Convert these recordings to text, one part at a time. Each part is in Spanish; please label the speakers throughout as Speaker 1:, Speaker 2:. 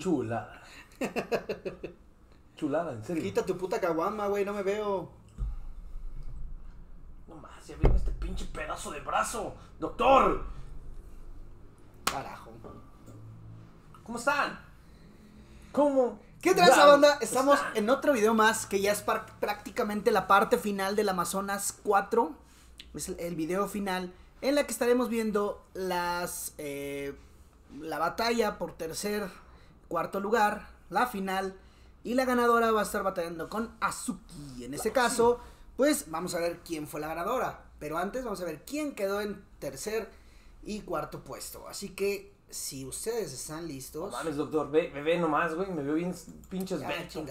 Speaker 1: Chulada. Chulada, en serio.
Speaker 2: Quita tu puta caguama, güey, no me veo.
Speaker 1: No más, ya viene este pinche pedazo de brazo. Doctor,
Speaker 2: Carajo.
Speaker 1: ¿cómo están? ¿Cómo?
Speaker 2: ¿Qué tranza, banda? Estamos
Speaker 1: están.
Speaker 2: en otro video más que ya es prácticamente la parte final del Amazonas 4. Es el- el video final en la que estaremos viendo las eh, la batalla por tercer, cuarto lugar, la final y la ganadora va a estar batallando con Azuki. En ese caso, pues vamos a ver quién fue la ganadora. Pero antes vamos a ver quién quedó en tercer y cuarto puesto. Así que si ustedes están
Speaker 1: No
Speaker 2: listos...
Speaker 1: mames, doctor, ve, ve, ve nomás, güey. Me veo bien pinches
Speaker 2: Ah,
Speaker 1: becho.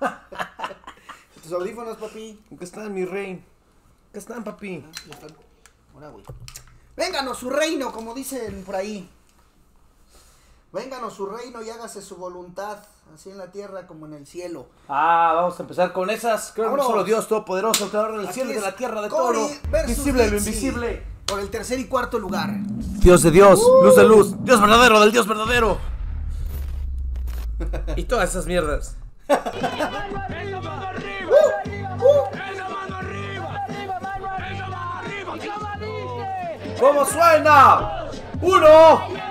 Speaker 2: Tus audífonos, papi.
Speaker 1: ¿Qué están, mi rey? ¿Qué están, papi?
Speaker 2: Ah, están. Ahora, güey. Vénganos su reino, como dicen por ahí. Vénganos su reino y hágase su voluntad, así en la tierra como en el cielo.
Speaker 1: Ah, vamos a empezar con esas. Creo que solo Dios Todopoderoso, creador del
Speaker 2: Aquí
Speaker 1: cielo y de la tierra, de todo. Visible, lo
Speaker 2: Dixie,
Speaker 1: invisible.
Speaker 2: Por el tercer y cuarto lugar.
Speaker 1: Dios de Dios, luz de luz, Dios verdadero del Dios verdadero. y todas esas mierdas.
Speaker 3: ¡Esa mano arriba! ¡Esa mano arriba! ¡Esa mano arriba! ¿Cómo dice?
Speaker 1: ¿Cómo suena? ¡Uno!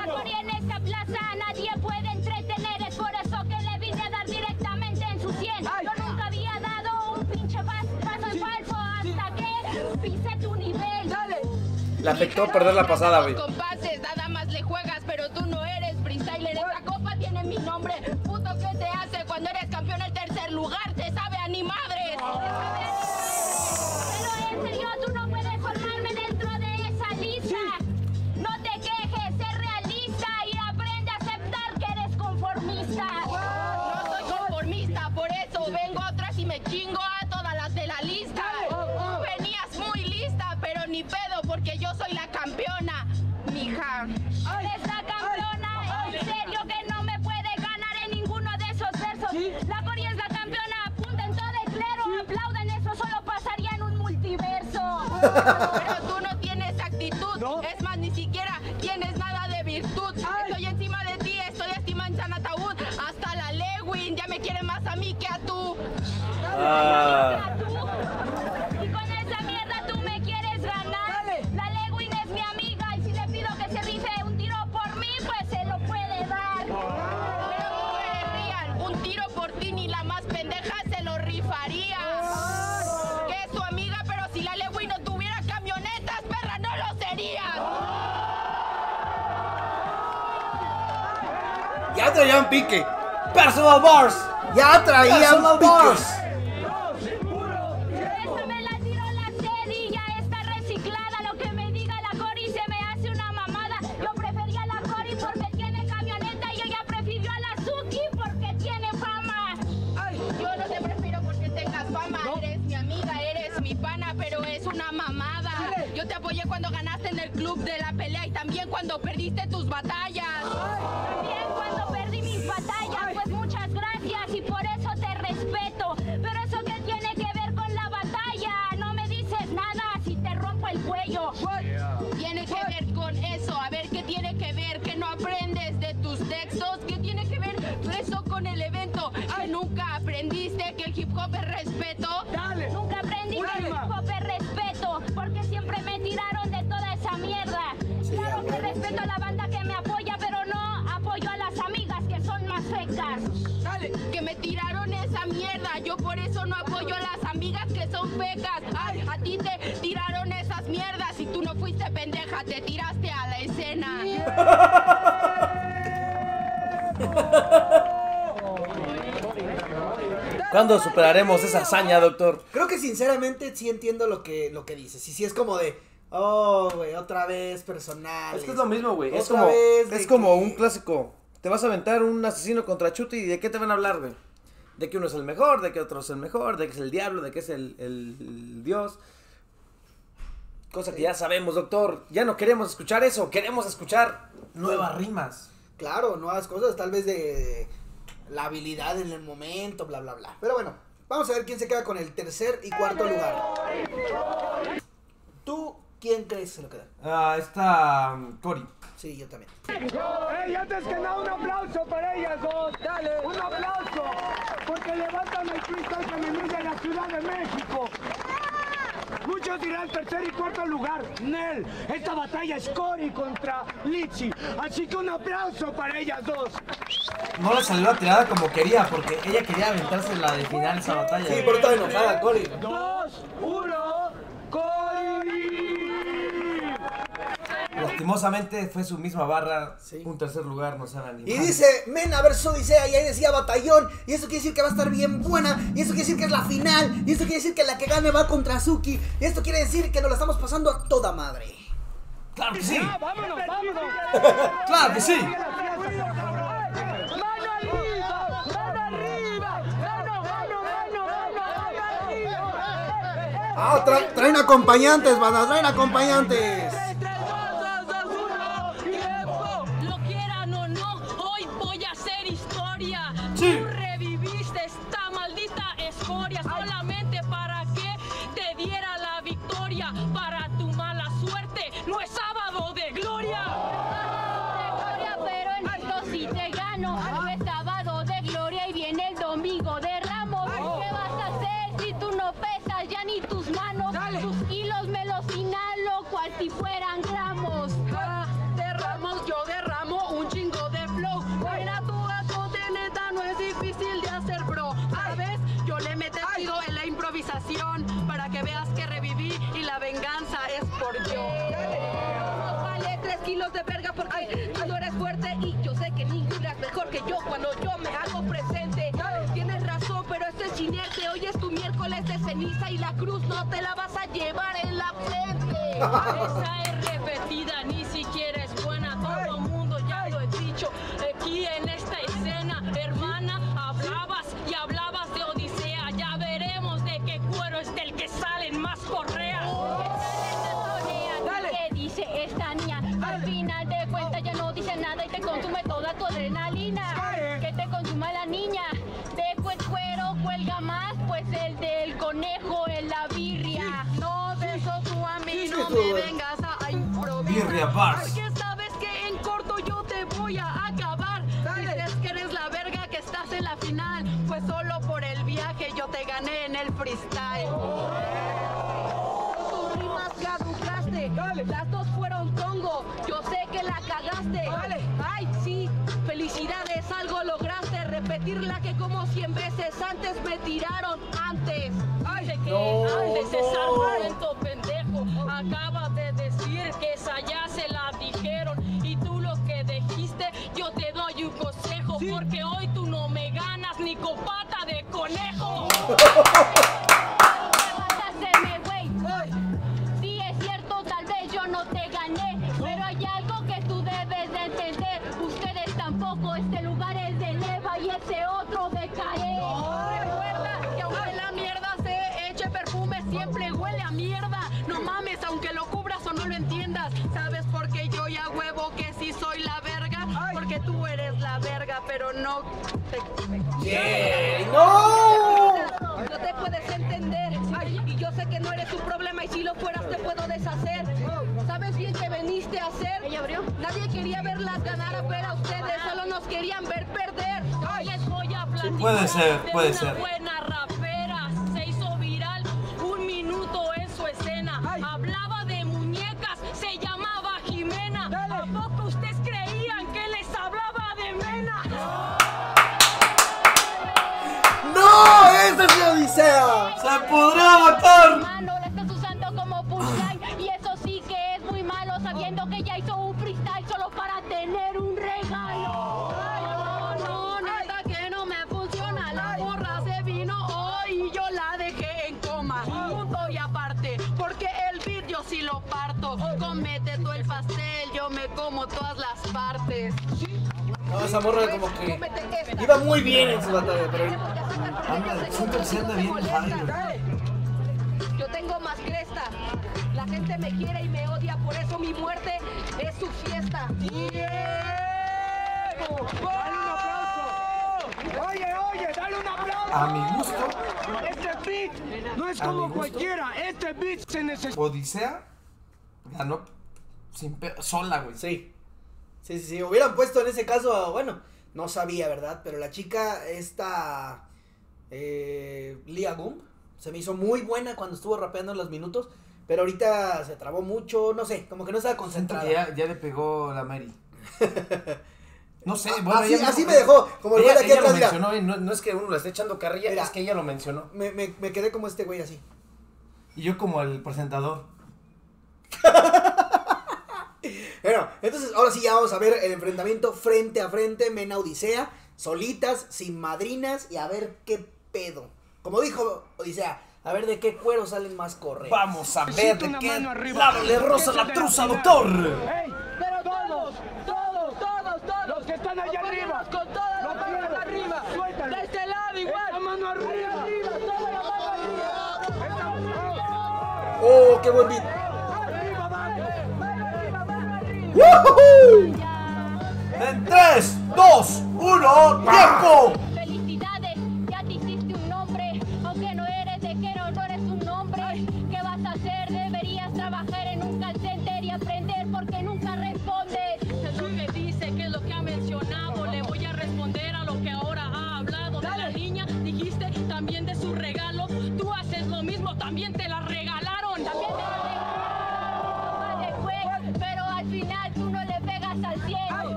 Speaker 4: Le
Speaker 1: afectó perder la pasada, güey.
Speaker 5: Pero tú no tienes actitud. Es más, ni siquiera tienes nada de virtud. Estoy encima de ti, estoy estima en San Ataúd. Hasta la Lewin ya me quiere más a mí que a tú.
Speaker 1: Ah. Ya traían pique. Personal bars.
Speaker 2: Ya traían
Speaker 1: Personal
Speaker 2: piques.
Speaker 1: bars. ¿Cuándo superaremos esa hazaña, doctor?
Speaker 2: Creo que sinceramente sí entiendo lo que, lo que dices. Y sí es como de, oh, güey, otra vez personal.
Speaker 1: Es que es lo mismo, güey. Es como, es como
Speaker 2: que-
Speaker 1: un clásico. Te vas a aventar un asesino contra Chuti y ¿de qué te van a hablar, güey? De que uno es el mejor, de que otro es el mejor, de que es el diablo, de que es el, el- el dios. Cosa que ya sabemos, doctor. Ya no queremos escuchar eso, queremos escuchar nuevas rimas.
Speaker 2: Claro, nuevas cosas, tal vez de la habilidad en el momento, bla, bla, bla. Pero bueno, vamos a ver quién se queda con el tercer y cuarto lugar. ¿Tú ¿Quién crees que se lo queda?
Speaker 4: Ah, está um, Cory.
Speaker 2: Sí, yo también.
Speaker 3: ¡Ey, antes que nada un aplauso para ellas dos! ¡Dale! ¡Un aplauso! Porque levantan el freestyle femenil de la Ciudad de México. Muchos dirán tercer y cuarto lugar. Nel, esta batalla es Cory contra Litzy. Así que un aplauso para ellas dos.
Speaker 4: No le salió la tirada como quería, porque ella quería aventarse la de final esa batalla.
Speaker 2: Sí, pero está enojada, Cory.
Speaker 3: Dos, uno,
Speaker 4: Lastimosamente fue su misma barra,
Speaker 2: Sí.
Speaker 4: un tercer lugar, no sean animales.
Speaker 2: Y dice Mena versus Odisea, y ahí decía batallón, y eso quiere decir que va a estar bien buena, y eso quiere decir que es la final, y eso quiere decir que la que gane va contra Suki, y esto quiere decir que nos la estamos pasando a toda madre.
Speaker 4: ¡Claro que sí!
Speaker 3: ¡Ya, vámonos, vámonos!
Speaker 4: ¡Claro que sí!
Speaker 3: ¡Mano arriba! ¡Mano arriba! ¡Mano, mano, mano, mano, mano arriba!
Speaker 2: Ah, tra- traen acompañantes, van a traen acompañantes.
Speaker 6: Escoria solamente miércoles de ceniza y la cruz no te la vas a llevar en la frente. Esa es repetida, ni siquiera
Speaker 4: bars.
Speaker 6: Porque sabes que en corto yo te voy a acabar. Dices que eres la verga que estás en la final. Fue solo por el viaje yo te gané en el freestyle. Tus rimas caducaste. Las dos fueron tongo. Yo sé que la cagaste. Ay, sí. Felicidades, algo lograste. Repetirla que como 100 veces antes me tiraron antes. Dice que
Speaker 2: No,
Speaker 6: antes es
Speaker 2: no.
Speaker 6: argumento Acabas de decir que esa ya se la dijeron. Y tú lo que dijiste, yo te doy un consejo. Porque hoy tú no me ganas ni con pata de conejo. mierda. No mames, aunque lo cubras o no lo entiendas. ¿Sabes por qué yo ya huevo que sí soy la verga? Porque tú eres la verga, pero no te...
Speaker 2: ¡No!
Speaker 6: No te puedes entender. Ay, y yo sé que no eres un problema y si lo fueras te puedo deshacer. ¿Sabes bien qué veniste a hacer?
Speaker 1: ¿Ella abrió?
Speaker 6: Nadie quería verlas ganar a ver a ustedes, solo nos querían ver perder. Hoy les voy a platicar
Speaker 4: puede ser,
Speaker 6: de
Speaker 4: puede
Speaker 6: una
Speaker 4: ser.
Speaker 6: buena
Speaker 2: ¡No! ¡Esa es la Odisea!
Speaker 4: ¡Se podrá matar!
Speaker 1: La estás usando como y eso sí que es muy malo sabiendo que ya hizo un freestyle solo para tener un regalo.
Speaker 6: No, no, nada que no me funciona. La borra se vino hoy y yo la dejé en coma. Punto y aparte, porque el beat yo sí lo parto. Comete tú el pastel, yo me como todas las partes.
Speaker 2: No, esa morra como que iba muy bien en su batalla, pero
Speaker 4: Anda, siento que se anda bien.
Speaker 6: Yo tengo más cresta. La gente me quiere y me odia, por eso mi muerte es su fiesta.
Speaker 3: ¡Dale un aplauso! Oye, oye, dale un aplauso.
Speaker 4: A mi gusto,
Speaker 3: Este beat no es como cualquiera. Este beat se necesita.
Speaker 4: Odisea Ganó sin sola, güey.
Speaker 2: Sí. Sí, sí, sí. Hubieran puesto en ese caso, bueno, no sabía, ¿verdad? Pero la chica, esta eh, Lia se me hizo muy buena cuando estuvo rapeando en los minutos. Pero ahorita se trabó mucho, no sé, como que no estaba concentrada.
Speaker 4: ya, ya le pegó la Mary. No sé,
Speaker 2: Ah,
Speaker 4: bueno,
Speaker 2: así,
Speaker 4: ella
Speaker 2: así me dejó, como el güey aquí atrás,
Speaker 4: mencionó, no, no es que uno le esté echando carrilla,
Speaker 2: Mira.
Speaker 4: es que ella lo mencionó.
Speaker 2: Me, me, me quedé como este güey así.
Speaker 4: Y yo como el presentador.
Speaker 2: Bueno, entonces ahora sí ya vamos a ver el enfrentamiento frente a frente, Mena Odisea, solitas, sin madrinas y a ver qué pedo. Como dijo Odisea, a ver de qué cuero salen más correos.
Speaker 4: Vamos a ver de qué
Speaker 3: mano arriba.
Speaker 4: lado le rosa la truza,
Speaker 3: la
Speaker 4: doctor.
Speaker 3: ¡Ey!
Speaker 6: Pero todos, todos, todos, todos.
Speaker 3: Los que están allá arriba.
Speaker 6: Con todas las
Speaker 3: Los
Speaker 6: manos
Speaker 3: quiero.
Speaker 6: arriba.
Speaker 3: Suéltalo.
Speaker 6: De este lado igual.
Speaker 3: Esta mano arriba.
Speaker 6: Arriba, toda la mano arriba.
Speaker 3: Mano
Speaker 2: ¡Oh, qué buen beat!
Speaker 3: arriba.
Speaker 6: Mano arriba, mano arriba.
Speaker 4: En 3, 2, 1, tiempo.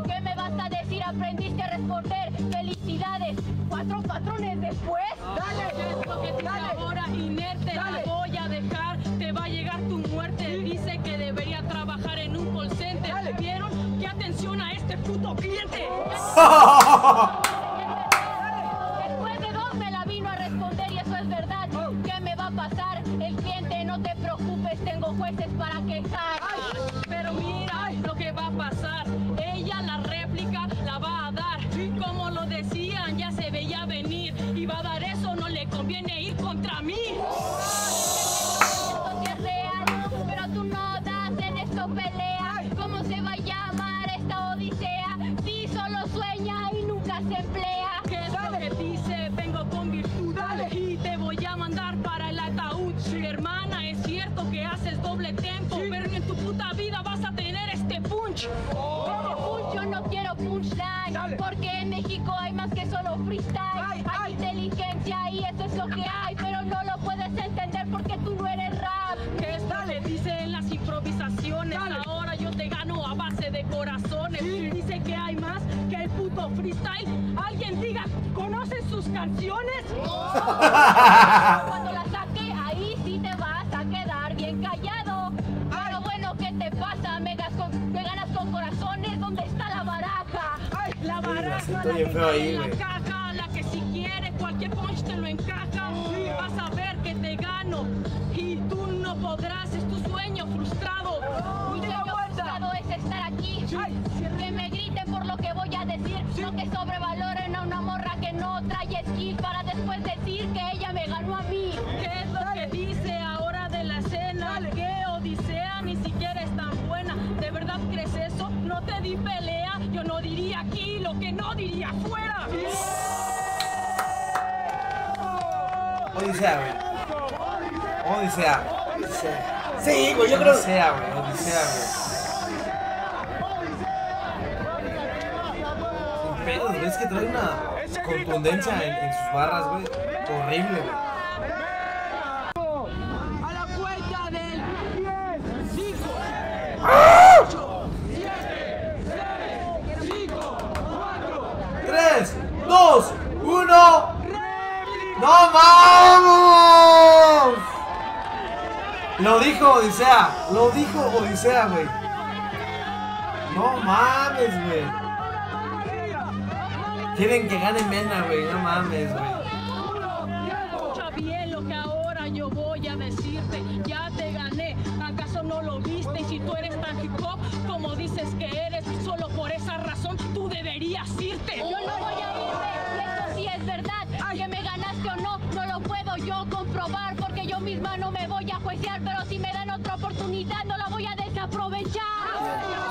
Speaker 1: ¿Qué
Speaker 7: me
Speaker 1: vas a decir? Aprendiste a responder. Felicidades, cuatro patrones después.
Speaker 7: ¿Qué es lo que dice ahora? Inerte, la voy a dejar. Te va a llegar tu muerte. Dice que debería trabajar en un call center. ¿Vieron? ¿Qué atención a este puto cliente?
Speaker 1: sueña y nunca se emplea.
Speaker 7: ¿Qué es lo que dice? Vengo con virtud. Y te voy a mandar para el ataúd. Hermana, es cierto que haces doble tempo. Pero ni en tu puta vida vas a tener este punch.
Speaker 1: Este punch yo no quiero punchline, porque en México hay más que solo freestyle.
Speaker 7: Freestyle. Alguien diga, ¿conoces sus canciones?
Speaker 1: Cuando la saque, ahí sí te vas a quedar bien callado. Pero bueno, ¿qué te pasa? Me, con- me ganas con corazones, ¿dónde está la baraja?
Speaker 7: La baraja, la que en la caja, la que si quiere cualquier punch te lo
Speaker 1: sobrevaloren a una morra que no trae skill para después decir que ella me ganó a mí.
Speaker 7: ¿Qué es lo que dice ahora de la escena? Que Odisea ni siquiera es tan buena. ¿De verdad crees eso? No te di pelea. Yo no diría aquí lo que no diría afuera.
Speaker 4: Odisea, güey. Odisea.
Speaker 2: Sí, güey, yo creo.
Speaker 4: Odisea, güey. Odisea, güey. Sin pedos, güey. Es que trae una contundencia en, en sus barras, güey. Horrible, güey.
Speaker 6: A la cuenta del 5, 8, 7, 6, 5, 4,
Speaker 4: 3, 2, 1. ¡No vamos! Lo dijo Odisea. Lo dijo Odisea, güey. No mames, güey. Quieren que gane Mena, güey. No mames, güey.
Speaker 7: Escucha bien lo que ahora yo voy a decirte. Ya te gané, ¿acaso no lo viste? Y si tú eres tan hip hop como dices que eres, solo por esa razón tú deberías irte.
Speaker 1: Yo no voy a irme, eso sí es verdad. Que me ganaste o no, no lo puedo yo comprobar. Porque yo misma no me voy a juiciar. Pero si me dan otra oportunidad, no la voy a.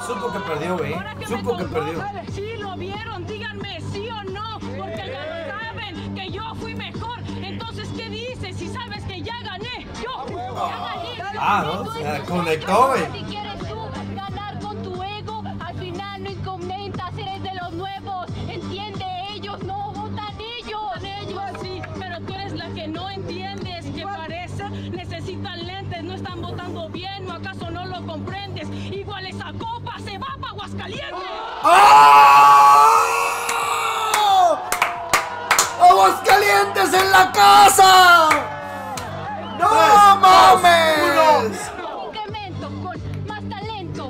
Speaker 4: Supo que perdió, güey.
Speaker 7: Ahora que
Speaker 4: Supo
Speaker 7: me
Speaker 4: que perdió.
Speaker 7: Sí, lo vieron, díganme sí o no, porque ya lo saben que yo fui mejor. Entonces, ¿qué dices si sabes que ya gané? Yo ya gané.
Speaker 4: Ah, ¿no?
Speaker 1: Es tu
Speaker 4: conectó, güey.
Speaker 1: Si quieres tú ganar con tu ego, al final no incomentas, eres de los nuevos. Entiende, ellos no votan ellos.
Speaker 7: Ellos sí, pero tú eres la que no entiendes que parece necesitan lentes, no están votando bien o acaso no lo comprendes. Igual esa copa para Aguascalientes.
Speaker 2: ¡Oh! ¡Aguascalientes en la casa! ¡No mames!
Speaker 1: Incremento con más talento.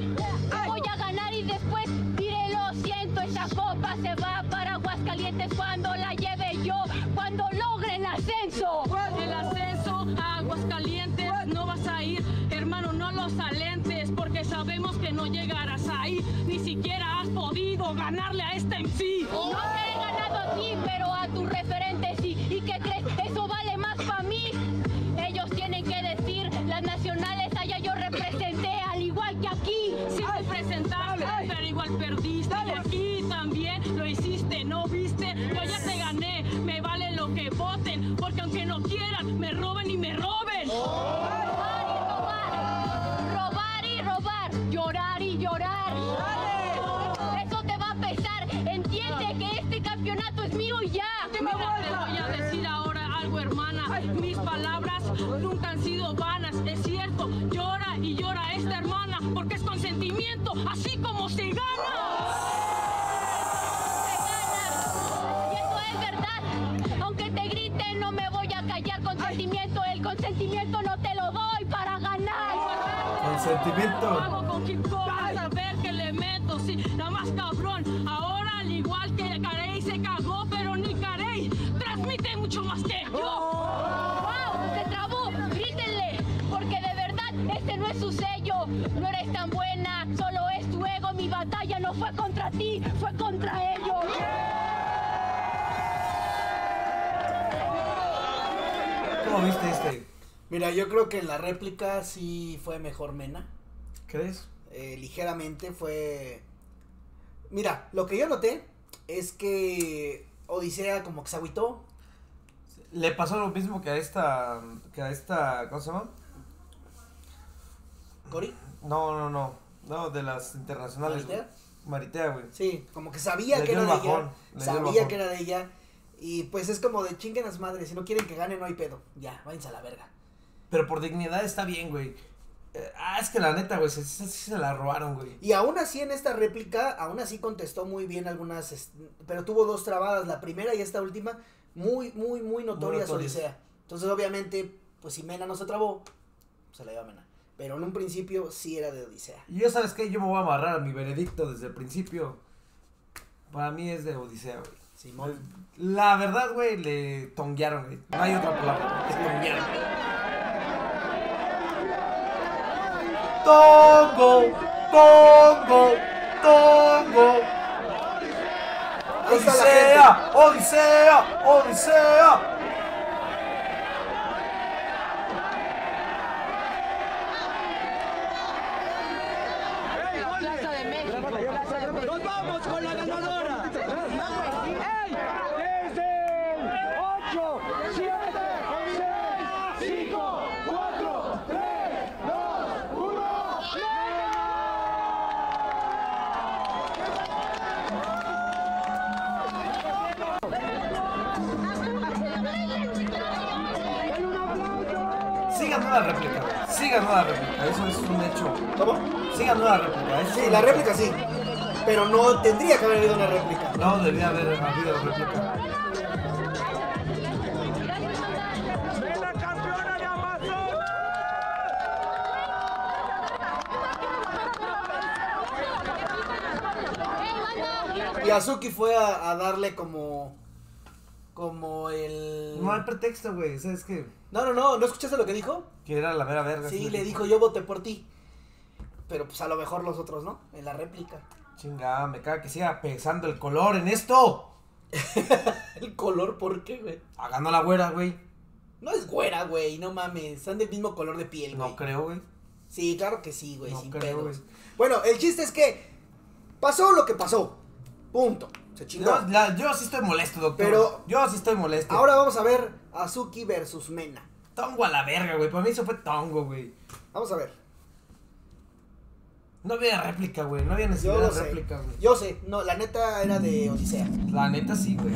Speaker 1: Voy a ganar y después diré lo siento. Esa copa se va para Aguascalientes cuando la lleve yo, cuando logre el ascenso.
Speaker 7: El ascenso a Aguascalientes no vas a ir, hermano, no los alentes, porque sabemos que no llegarás ahí, ganarle a este MC.
Speaker 1: No te he ganado a ti, pero a tus referentes sí. ¿Y qué crees? Eso vale más para mí. Ellos tienen que decir, las nacionales allá yo representé, al igual que aquí.
Speaker 7: Sí te presentaste, pero igual perdiste. Y aquí también lo hiciste, ¿no viste? Yo ya te gané, me vale lo que voten, porque aunque no quieran, me roben y me roben.
Speaker 1: Robar y robar, robar y robar, llorar y llorar. Campeonato es mío y ya.
Speaker 7: Mira, te voy a decir ahora algo, hermana. Mis palabras nunca han sido vanas. Es cierto, llora y llora esta hermana, porque es consentimiento, así como se gana.
Speaker 1: Y eso es verdad. Aunque te griten, no me voy a callar. Consentimiento, el consentimiento no te lo doy para ganar.
Speaker 4: Consentimiento.
Speaker 1: Sello. No eres tan buena, solo es tu ego. Mi batalla no fue contra ti, fue contra ellos.
Speaker 4: ¿Cómo viste este?
Speaker 2: Mira, yo creo que en la réplica sí fue mejor Mena.
Speaker 4: ¿Crees?
Speaker 2: Eh, ligeramente fue. Mira, lo que yo noté es que Odisea como que se agüitó.
Speaker 4: Le pasó lo mismo que a esta. que a esta. ¿Cómo se llama?
Speaker 2: Cori.
Speaker 4: No, no, no. No, de las internacionales.
Speaker 2: ¿Maritea?
Speaker 4: güey. Maritea, güey.
Speaker 2: Sí, como que sabía
Speaker 4: Le
Speaker 2: que era de
Speaker 4: bajón,
Speaker 2: ella.
Speaker 4: le
Speaker 2: Sabía que era de ella. Y pues es como de chinguen a su madre. Si no quieren que gane, no hay pedo. Ya, váyanse a la verga.
Speaker 4: Pero por dignidad está bien, güey. Eh, ah, es que la neta, güey, sí- sí se la robaron, güey.
Speaker 2: Y aún así en esta réplica, aún así contestó muy bien algunas, pero tuvo dos trabadas, la primera y esta última, muy, muy, muy notorias
Speaker 4: notorias.
Speaker 2: Odisea. Entonces obviamente, pues si Mena no se trabó, se la iba a Mena. Pero en un principio sí era de Odisea.
Speaker 4: Y yo, ¿sabes qué? Yo me voy a amarrar a mi veredicto desde el principio. Para mí es de Odisea, güey.
Speaker 2: Simón.
Speaker 4: La verdad, güey, le tonguearon, güey. No hay otra palabra. Le tonguearon. Tongo, tongo, tongo. Odisea, Odisea, Odisea.
Speaker 6: Plaza de México.
Speaker 3: ¡Nos vamos con la ganadora! Desde 8, 7, 6, 5, 4, 3, 2, 1.
Speaker 4: Sí ganó la réplica. Sí ganó la réplica. Eso es un hecho.
Speaker 2: ¿Cómo?
Speaker 4: Sí ganó la réplica.
Speaker 2: Sí, la réplica sí. Pero no tendría que haber habido una réplica.
Speaker 4: No, debía haber habido réplica.
Speaker 3: ¡Ven la campeona de Amazonas!
Speaker 2: Y Azuki fue a, a darle como. Como el.
Speaker 4: No hay pretexto, güey. ¿Sabes qué?
Speaker 2: No, no, no, ¿no escuchaste lo que dijo?
Speaker 4: Que era la mera verga.
Speaker 2: Sí, le dijo yo voté por ti. Pero pues a lo mejor los otros no, en la réplica.
Speaker 4: Chinga, me caga que siga pesando el color en esto.
Speaker 2: El color, ¿por qué, güey?
Speaker 4: Ah, ganó la güera, güey.
Speaker 2: No es güera, güey, no mames. Están del mismo color de piel, güey.
Speaker 4: No creo, güey.
Speaker 2: Sí, claro que sí, güey,
Speaker 4: No
Speaker 2: sin
Speaker 4: creo,
Speaker 2: pedos.
Speaker 4: güey.
Speaker 2: Bueno, el chiste es que pasó lo que pasó. Punto. Se chingó.
Speaker 4: No, la- yo sí estoy molesto, doctor.
Speaker 2: Pero-
Speaker 4: Yo sí estoy molesto.
Speaker 2: Ahora vamos a ver Azuki versus Mena.
Speaker 4: Tongo a la verga, güey. Para mí eso fue tongo, güey.
Speaker 2: Vamos a ver.
Speaker 1: No había réplica, güey. No había necesidad de réplica, güey.
Speaker 2: Yo sé, no, la neta era de Odisea.
Speaker 1: La neta sí, güey.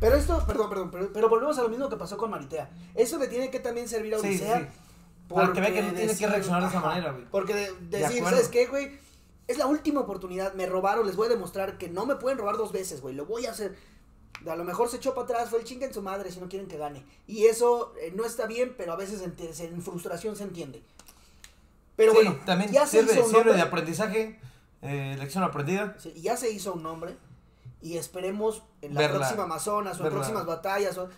Speaker 2: Pero esto, perdón, perdón, pero, pero volvemos a lo mismo que pasó con Maritea. Eso le tiene que también servir a
Speaker 1: Sí,
Speaker 2: Odisea.
Speaker 1: sí. Para que vea que no tiene que reaccionar de esa manera, güey.
Speaker 2: Porque de- decir. ¿sabes qué, güey? Es la última oportunidad, me robaron, les voy a demostrar que no me pueden robar dos veces, güey. Lo voy a hacer. A lo mejor se echó para atrás, fue el chinga en su madre si no quieren que gane. Y eso eh, no está bien, pero a veces en, en frustración se entiende. Pero
Speaker 1: sí,
Speaker 2: bueno,
Speaker 1: también
Speaker 2: ya se
Speaker 1: sirve,
Speaker 2: hizo un
Speaker 1: sirve de aprendizaje, eh, lección aprendida.
Speaker 2: Sí, ya se hizo un nombre y esperemos en la
Speaker 1: Verla,
Speaker 2: próxima Amazonas o en próximas batallas o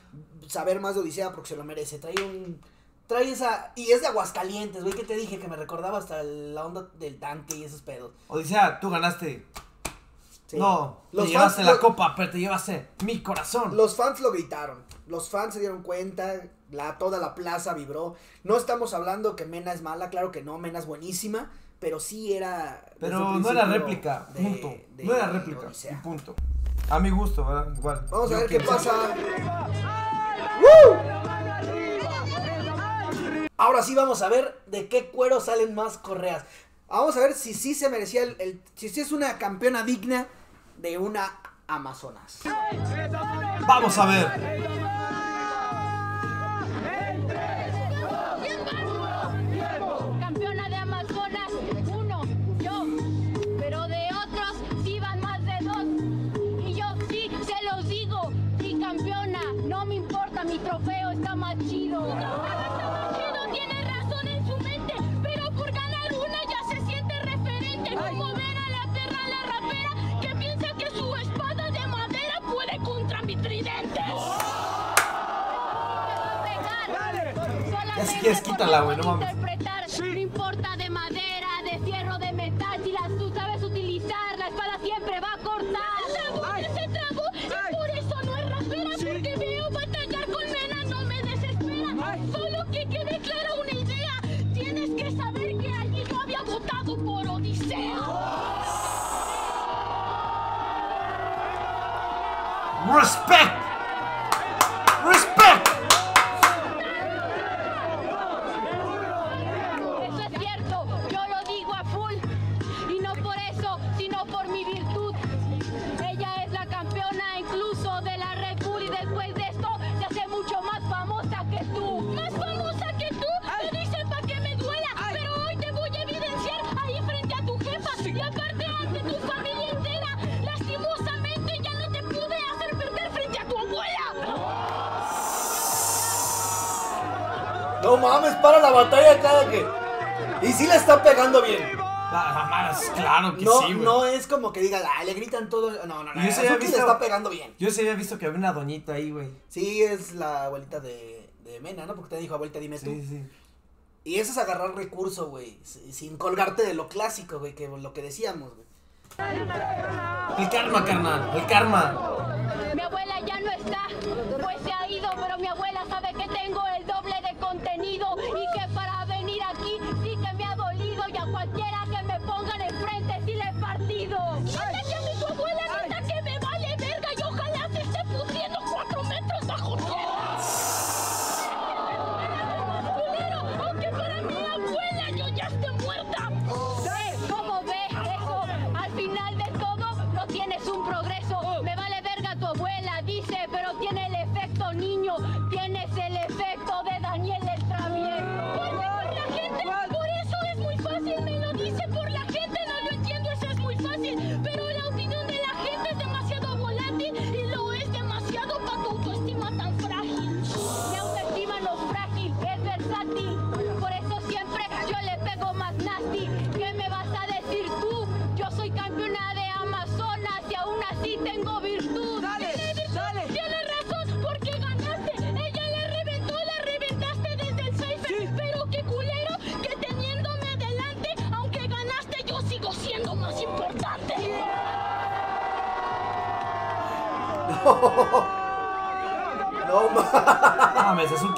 Speaker 2: saber más de Odisea porque se lo merece. Trae un trae esa y es de Aguascalientes, güey, que te dije que me recordaba hasta la onda del tanque y esos pedos.
Speaker 1: Odisea, tú ganaste.
Speaker 2: Sí.
Speaker 1: No,
Speaker 2: los
Speaker 1: te llevaste
Speaker 2: fans,
Speaker 1: la
Speaker 2: lo-
Speaker 1: copa, pero te llevaste mi corazón.
Speaker 2: Los fans lo gritaron. Los fans se dieron cuenta, la toda la plaza vibró. No estamos hablando que Mena es mala, claro que no, Mena es buenísima, pero sí era
Speaker 1: Pero no era réplica,
Speaker 2: de-
Speaker 1: punto.
Speaker 2: de
Speaker 1: no era réplica, punto. A mi gusto, ¿verdad? Igual.
Speaker 2: Vamos a ver qué pasa. Ahora sí vamos a ver de qué cuero salen más correas. Vamos a ver si sí se merecía el, el- si sí es una campeona digna de una Amazonas.
Speaker 1: Vamos a ver.
Speaker 4: Campeona de Amazonas, uno, yo. Pero de otros sí van más de dos. Y yo sí se los digo. Sí, campeona, no me importa, mi trofeo está más chido. Mi trofeo está más chido,
Speaker 1: quieres, quítala, güey, no mames.
Speaker 2: Batalla cada que. Y sí le está pegando bien.
Speaker 1: Mamadas, claro que
Speaker 2: No,
Speaker 1: sí, güey.
Speaker 2: no es como que diga, "Ah, le gritan todo. No, no, no.
Speaker 1: Yo sí había
Speaker 2: Azuki le
Speaker 1: visto-
Speaker 2: está pegando bien.
Speaker 1: Yo sí había visto que había una doñita ahí, güey.
Speaker 2: Sí, es la abuelita de, de Mena, ¿no? Porque te dijo, abuelita, dime tú.
Speaker 1: Sí, sí.
Speaker 2: Y eso es agarrar recurso, güey. si- Sin colgarte de lo clásico, güey, que lo que decíamos, güey.
Speaker 1: El karma, carnal. El karma.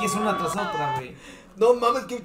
Speaker 1: Azuki es una tras otra, güey.
Speaker 2: no mames, qué